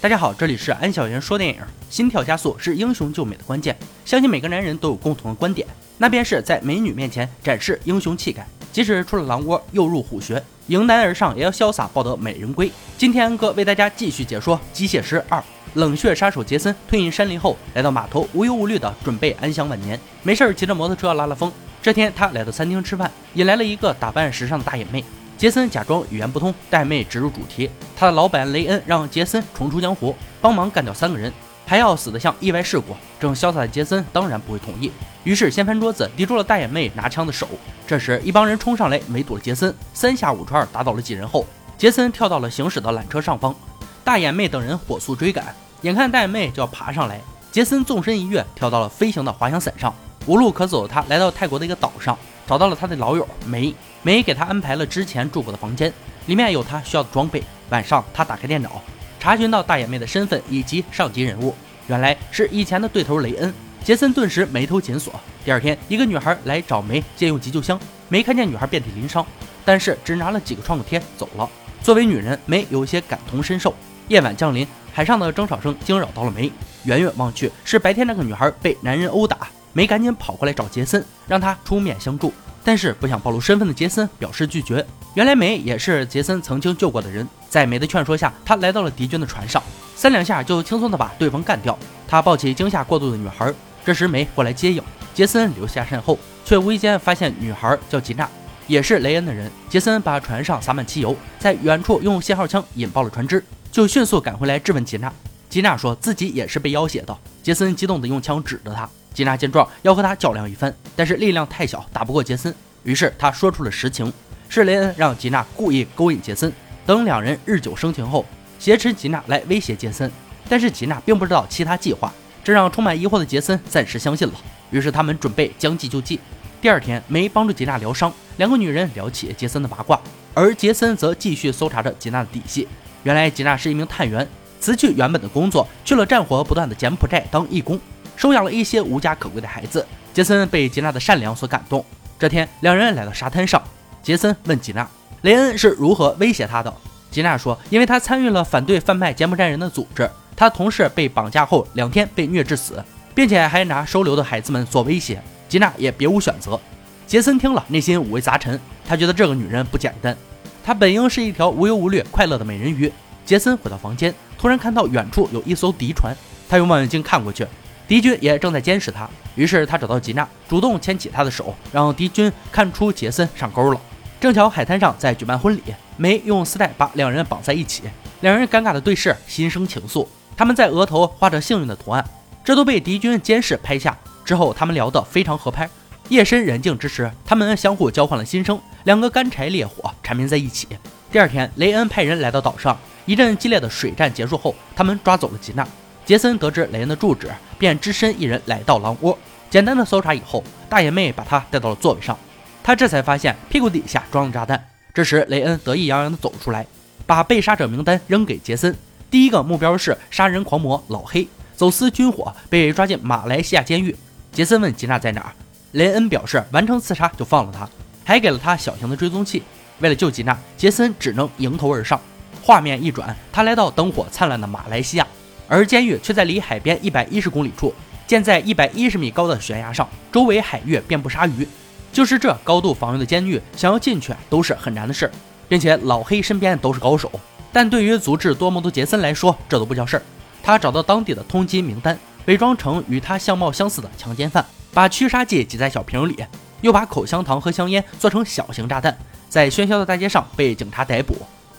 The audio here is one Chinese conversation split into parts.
大家好，这里是安小言说电影。心跳加速是英雄救美的关键，相信每个男人都有共同的观点，那便是在美女面前展示英雄气概。即使出了狼窝又入虎穴，迎难而上也要潇洒抱得美人归。今天安哥为大家继续解说《机械师二》。冷血杀手杰森退隐山林后，来到码头，无忧无虑的准备安享晚年。没事儿，骑着摩托车拉拉风。这天，他来到餐厅吃饭，引来了一个打扮时尚的大眼妹。杰森假装语言不通，大眼妹直入主题。他的老板雷恩让杰森重出江湖，帮忙干掉三个人，还要死得像意外事故。正潇洒的杰森当然不会同意，于是掀翻桌子，抵住了大眼妹拿枪的手。这时，一帮人冲上来围堵了杰森，三下五除二打倒了几人后，杰森跳到了行驶的缆车上方。大眼妹等人火速追赶，眼看大眼妹就要爬上来，杰森纵身一跃，跳到了飞行的滑翔伞上。无路可走的他，来到泰国的一个岛上，找到了他的老友梅。梅给他安排了之前住过的房间，里面有他需要的装备。晚上，他打开电脑，查询到大眼妹的身份以及上级人物，原来是以前的对头雷恩。杰森顿时眉头紧锁。第二天，一个女孩来找梅借用急救箱，梅看见女孩遍体鳞伤，但是只拿了几个创可贴走了。作为女人，梅有些感同身受。夜晚降临，海上的争吵声惊扰到了梅。远远望去，是白天那个女孩被男人殴打。梅赶紧跑过来找杰森，让他出面相助。但是不想暴露身份的杰森表示拒绝。原来梅也是杰森曾经救过的人。在梅的劝说下，他来到了敌军的船上，三两下就轻松的把对方干掉。他抱起惊吓过度的女孩。这时梅过来接应，杰森留下身后，却无意间发现女孩叫吉娜，也是雷恩的人。杰森把船上洒满汽油，在远处用信号枪引爆了船只。就迅速赶回来质问吉娜。吉娜说自己也是被要挟的。杰森激动地用枪指着她。吉娜见状要和他较量一番，但是力量太小，打不过杰森。于是他说出了实情：是雷恩让吉娜故意勾引杰森。等两人日久生情后，挟持吉娜来威胁杰森。但是吉娜并不知道其他计划，这让充满疑惑的杰森暂时相信了。于是他们准备将计就计。第二天，梅帮助吉娜疗伤，两个女人聊起杰森的八卦，而杰森则继续搜查着吉娜的底细。原来吉娜是一名探员，辞去原本的工作，去了战火不断的柬埔寨当义工，收养了一些无家可归的孩子。杰森被吉娜的善良所感动。这天，两人来到沙滩上，杰森问吉娜，雷恩是如何威胁他的。吉娜说，因为他参与了反对贩卖柬埔寨人的组织，他同事被绑架后两天被虐致死，并且还拿收留的孩子们做威胁。吉娜也别无选择。杰森听了，内心五味杂陈，他觉得这个女人不简单。她本应是一条无忧无虑、快乐的美人鱼。杰森回到房间，突然看到远处有一艘敌船，他用望远镜看过去，敌军也正在监视他。于是他找到吉娜，主动牵起她的手，让敌军看出杰森上钩了。正巧海滩上在举办婚礼，梅用丝带把两人绑在一起，两人尴尬的对视，心生情愫。他们在额头画着幸运的图案，这都被敌军监视拍下。之后他们聊得非常合拍。夜深人静之时，他们相互交换了心声，两个干柴烈火缠绵在一起。第二天，雷恩派人来到岛上，一阵激烈的水战结束后，他们抓走了吉娜。杰森得知雷恩的住址，便只身一人来到狼窝。简单的搜查以后，大眼妹把他带到了座位上，他这才发现屁股底下装了炸弹。这时，雷恩得意洋洋地走出来，把被杀者名单扔给杰森。第一个目标是杀人狂魔老黑，走私军火，被抓进马来西亚监狱。杰森问吉娜在哪儿。雷恩表示完成刺杀就放了他，还给了他小型的追踪器。为了救吉娜，杰森只能迎头而上。画面一转，他来到灯火灿烂的马来西亚，而监狱却在离海边一百一十公里处，建在一百一十米高的悬崖上，周围海域遍布鲨鱼。就是这高度防御的监狱，想要进去都是很难的事，并且老黑身边都是高手。但对于足智多谋的杰森来说，这都不叫事儿。他找到当地的通缉名单，伪装成与他相貌相似的强奸犯。把驱杀剂挤在小瓶里，又把口香糖和香烟做成小型炸弹，在喧嚣的大街上被警察逮捕，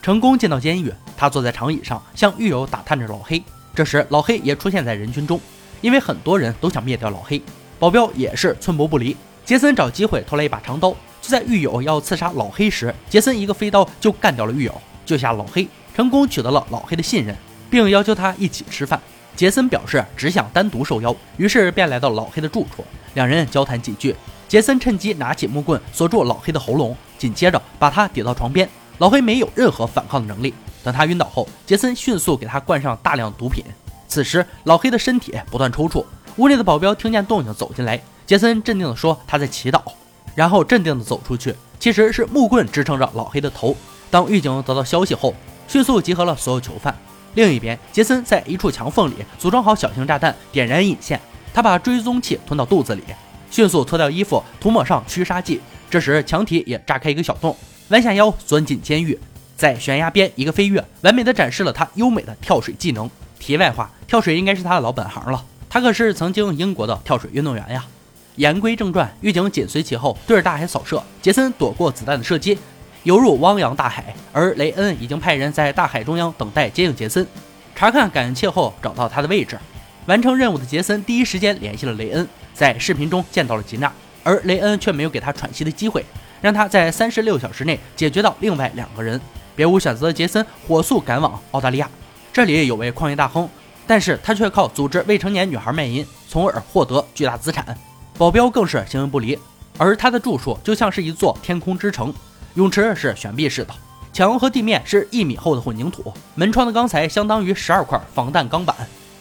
成功进到监狱。他坐在长椅上，向狱友打探着老黑。这时，老黑也出现在人群中，因为很多人都想灭掉老黑。保镖也是寸步不离。杰森找机会偷来一把长刀，就在狱友要刺杀老黑时，杰森一个飞刀就干掉了狱友，救下老黑，成功取得了老黑的信任，并要求他一起吃饭。杰森表示只想单独受邀，于是便来到老黑的住处，两人交谈几句。杰森趁机拿起木棍锁住老黑的喉咙，紧接着把他抵到床边。老黑没有任何反抗的能力。等他晕倒后，杰森迅速给他灌上大量毒品。此时，老黑的身体不断抽搐。屋里的保镖听见动静走进来，杰森镇定地说他在祈祷，然后镇定地走出去。其实是木棍支撑着老黑的头。当狱警得到消息后，迅速集合了所有囚犯。另一边，杰森在一处墙缝里组装好小型炸弹，点燃引线。他把追踪器吞到肚子里，迅速脱掉衣服，涂抹上驱杀剂。这时，墙体也炸开一个小洞，弯下腰钻进监狱，在悬崖边一个飞跃，完美的展示了他优美的跳水技能。题外话，跳水应该是他的老本行了，他可是曾经英国的跳水运动员呀。言归正传，狱警紧随其后，对着大海扫射。杰森躲过子弹的射击，游入汪洋大海，而雷恩已经派人在大海中央等待接应杰森。查看感应器后，找到他的位置。完成任务的杰森第一时间联系了雷恩，在视频中见到了吉娜，而雷恩却没有给他喘息的机会，让他在三十六小时内解决到另外两个人。别无选择的杰森火速赶往澳大利亚，这里有位矿业大亨，但是他却靠组织未成年女孩卖淫，从而获得巨大资产。保镖更是形影不离，而他的住处就像是一座天空之城，泳池是悬臂式的，墙和地面是一米厚的混凝土，门窗的钢材相当于十二块防弹钢板。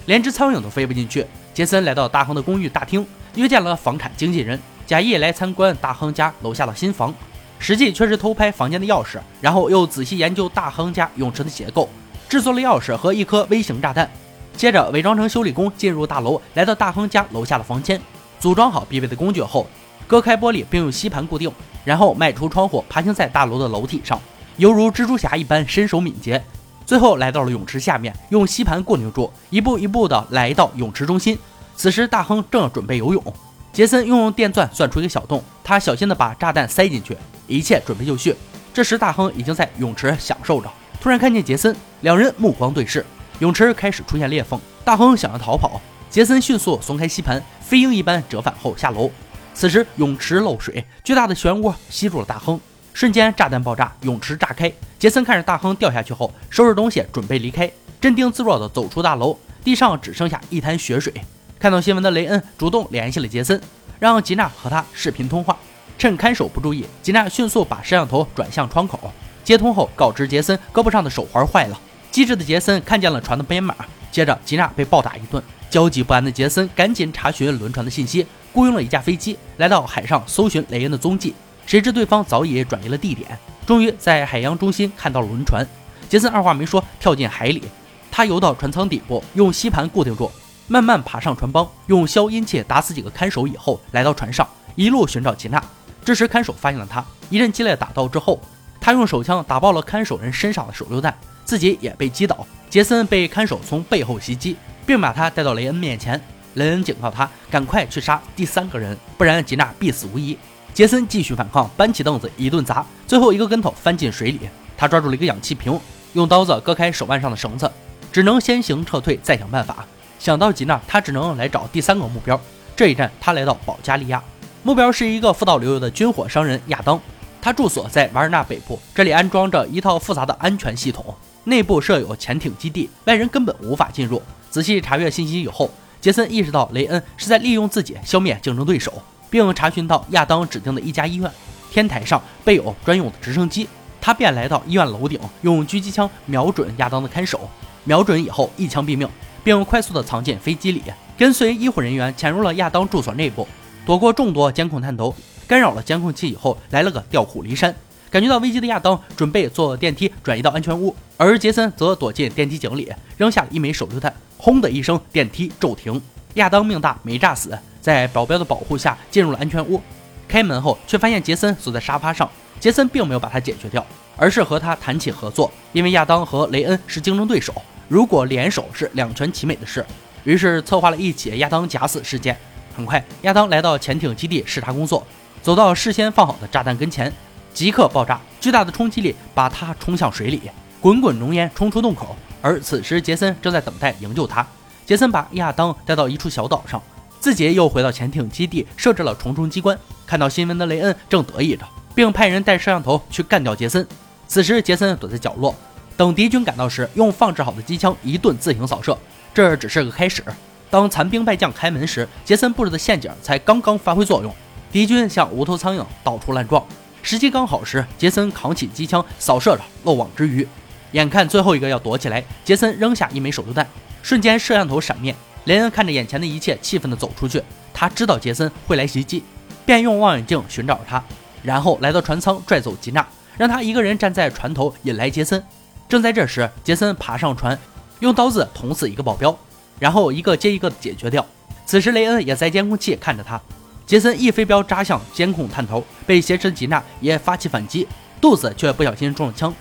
连只苍蝇都飞不进去。杰森来到大亨的公寓大厅，约见了房产经纪人，假意来参观大亨家楼下的新房，实际却是偷拍房间的钥匙，然后又仔细研究大亨家泳池的结构，制作了钥匙和一颗微型炸弹。接着伪装成修理工进入大楼，来到大亨家楼下的房间，组装好必备的工具后，割开玻璃并用吸盘固定，然后迈出窗户，爬行在大楼的楼体上，犹如蜘蛛侠一般身手敏捷。最后来到了泳池下面，用吸盘固定住，一步一步的来到泳池中心。此时大亨正准备游泳，杰森用电钻钻出一个小洞，他小心的把炸弹塞进去，一切准备就绪。这时大亨已经在泳池享受着，突然看见杰森，两人目光对视，泳池开始出现裂缝。大亨想要逃跑，杰森迅速松开吸盘，飞鹰一般折返后下楼。此时泳池漏水，巨大的漩涡吸住了大亨。瞬间，炸弹爆炸，泳池炸开。杰森看着大亨掉下去后，收拾东西准备离开，镇定自若地走出大楼。地上只剩下一滩血水。看到新闻的雷恩主动联系了杰森，让吉娜和他视频通话。趁看守不注意，吉娜迅速把摄像头转向窗口，接通后告知杰森胳膊上的手环坏了。机智的杰森看见了船的编码，接着吉娜被暴打一顿。焦急不安的杰森赶紧查询轮船的信息，雇佣了一架飞机来到海上搜寻雷恩的踪迹。谁知对方早已转移了地点，终于在海洋中心看到了轮船。杰森二话没说，跳进海里。他游到船舱底部，用吸盘固定住，慢慢爬上船帮，用消音器打死几个看守以后，来到船上，一路寻找吉娜。这时看守发现了他，一阵激烈打斗之后，他用手枪打爆了看守人身上的手榴弹，自己也被击倒。杰森被看守从背后袭击，并把他带到雷恩面前。雷恩警告他赶快去杀第三个人，不然吉娜必死无疑。杰森继续反抗，搬起凳子一顿砸，最后一个跟头翻进水里。他抓住了一个氧气瓶，用刀子割开手腕上的绳子，只能先行撤退，再想办法。想到吉娜，他只能来找第三个目标。这一站，他来到保加利亚，目标是一个富到流油的军火商人亚当，他住所在瓦尔纳北部，这里安装着一套复杂的安全系统，内部设有潜艇基地，外人根本无法进入。仔细查阅信息以后，杰森意识到雷恩是在利用自己消灭竞争对手。并查询到亚当指定的一家医院，天台上备有专用的直升机，他便来到医院楼顶，用狙击枪瞄准亚当的看守，瞄准以后一枪毙命，并快速的藏进飞机里，跟随医护人员潜入了亚当住所内部，躲过众多监控探头，干扰了监控器以后，来了个调虎离山。感觉到危机的亚当准备坐电梯转移到安全屋，而杰森则躲进电梯井里，扔下了一枚手榴弹，轰的一声，电梯骤停。亚当命大没炸死。在保镖的保护下进入了安全屋，开门后却发现杰森坐在沙发上。杰森并没有把他解决掉，而是和他谈起合作，因为亚当和雷恩是竞争对手，如果联手是两全其美的事。于是策划了一起亚当假死事件。很快，亚当来到潜艇基地视察工作，走到事先放好的炸弹跟前，即刻爆炸，巨大的冲击力把他冲向水里，滚滚浓烟冲出洞口。而此时杰森正在等待营救他。杰森把亚当带到一处小岛上。自己又回到潜艇基地，设置了重重机关。看到新闻的雷恩正得意着，并派人带摄像头去干掉杰森。此时，杰森躲在角落，等敌军赶到时，用放置好的机枪一顿自行扫射。这只是个开始。当残兵败将开门时，杰森布置的陷阱才刚刚发挥作用，敌军像无头苍蝇到处乱撞。时机刚好时，杰森扛起机枪扫射着，漏网之鱼。眼看最后一个要躲起来，杰森扔下一枚手榴弹，瞬间摄像头闪灭。雷恩看着眼前的一切，气愤地走出去。他知道杰森会来袭击，便用望远镜寻找他，然后来到船舱拽走吉娜，让他一个人站在船头引来杰森。正在这时，杰森爬上船，用刀子捅死一个保镖，然后一个接一个的解决掉。此时雷恩也在监控器看着他，杰森一飞镖扎向监控探头，被挟持的吉娜也发起反击，肚子却不小心中了枪，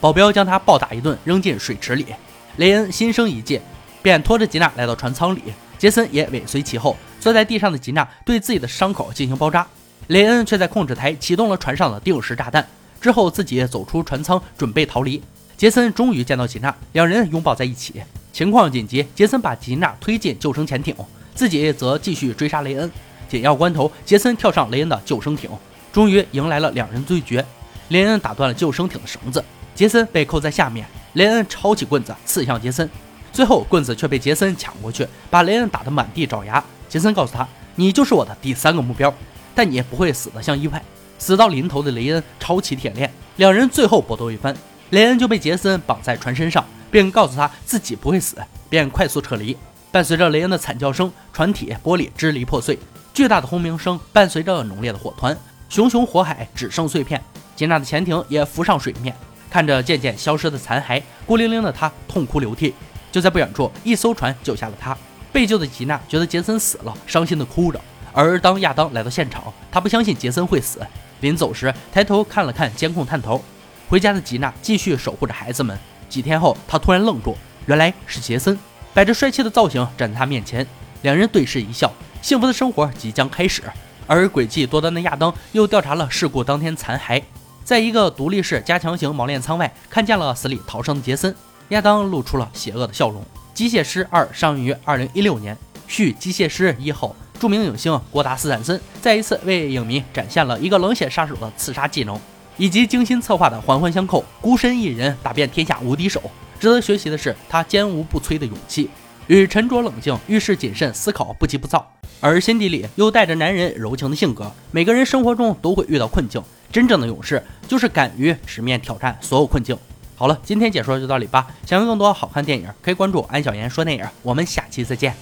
保镖将他暴打一顿，扔进水池里。雷恩心生一计，便拖着吉娜来到船舱里，杰森也尾随其后。坐在地上的吉娜对自己的伤口进行包扎，雷恩却在控制台启动了船上的定时炸弹，之后自己走出船舱准备逃离。杰森终于见到吉娜，两人拥抱在一起。情况紧急，杰森把吉娜推进救生潜艇，自己则继续追杀雷恩。紧要关头，杰森跳上雷恩的救生艇，终于迎来了两人对决。雷恩打断了救生艇的绳子，杰森被扣在下面。雷恩抄起棍子刺向杰森，最后棍子却被杰森抢过去，把雷恩打得满地找牙。杰森告诉他：“你就是我的第三个目标，但你不会死得像意外。”死到临头的雷恩抄起铁链，两人最后搏斗一番，雷恩就被杰森绑在船身上，并告诉他自己不会死，便快速撤离。伴随着雷恩的惨叫声，船体玻璃支离破碎，巨大的轰鸣声伴随着浓烈的火团，熊熊火海只剩碎片。吉娜的潜艇也浮上水面，看着渐渐消失的残骸，孤零零的他痛哭流涕。就在不远处，一艘船救下了他。被救的吉娜觉得杰森死了，伤心的哭着。而当亚当来到现场，他不相信杰森会死。临走时，抬头看了看监控探头。回家的吉娜继续守护着孩子们。几天后，他突然愣住，原来是杰森，摆着帅气的造型站在他面前。两人对视一笑，幸福的生活即将开始。而诡计多端的亚当又调查了事故当天残骸，在一个独立式加强型锚链舱外，看见了死里逃生的杰森。亚当露出了邪恶的笑容。《机械师二》上映于二零一六年，续《机械师一》后，著名影星郭达斯坦森再一次为影迷展现了一个冷血杀手的刺杀技能，以及精心策划的环环相扣、孤身一人打遍天下无敌手。值得学习的是他坚无不摧的勇气与沉着冷静、遇事谨慎、思考不急不躁，而心底里又带着男人柔情的性格。每个人生活中都会遇到困境，真正的勇士就是敢于直面挑战所有困境。好了，今天解说就到这里吧。想看更多好看电影，可以关注安小言说电影。我们下期再见。